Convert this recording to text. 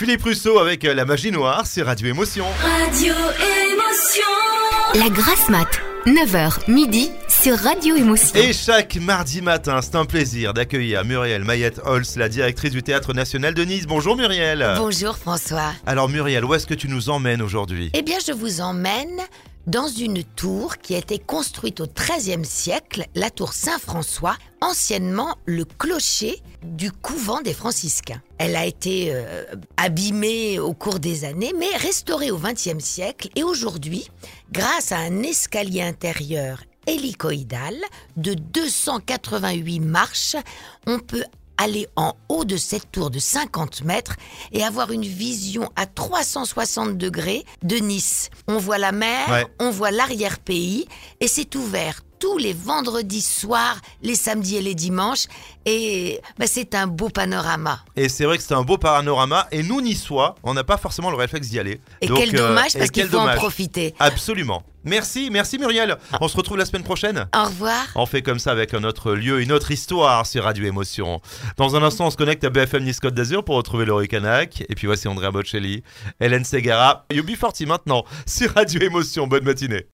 Philippe Russo avec euh, La Magie Noire, c'est Radio Émotion. Radio Émotion. La grasse mat, 9h midi sur Radio Émotion. Et chaque mardi matin, c'est un plaisir d'accueillir Muriel Mayette Holz, la directrice du Théâtre National de Nice. Bonjour Muriel. Bonjour François. Alors Muriel, où est-ce que tu nous emmènes aujourd'hui? Eh bien, je vous emmène dans une tour qui a été construite au XIIIe siècle, la tour Saint-François, anciennement le clocher du couvent des franciscains. Elle a été euh, abîmée au cours des années, mais restaurée au XXe siècle et aujourd'hui, grâce à un escalier intérieur hélicoïdal de 288 marches, on peut aller en haut de cette tour de 50 mètres et avoir une vision à 360 degrés de Nice. On voit la mer, Ouais. on voit l'arrière-pays et c'est ouvert tous les vendredis soirs, les samedis et les dimanches et bah, c'est un beau panorama. Et c'est vrai que c'est un beau panorama et nous niçois, on n'a pas forcément le réflexe d'y aller. Et Donc, quel euh, dommage parce qu'il faut en profiter. Absolument. Merci, merci Muriel. On se retrouve la semaine prochaine. Au revoir. On fait comme ça avec un autre lieu, une autre histoire sur Radio Émotion. Dans un instant, on se connecte à BFM Nice Côte d'Azur pour retrouver Laurie Canac. Et puis voici Andrea Bocelli, Hélène Segara, Yubi Forti maintenant sur Radio Émotion. Bonne matinée.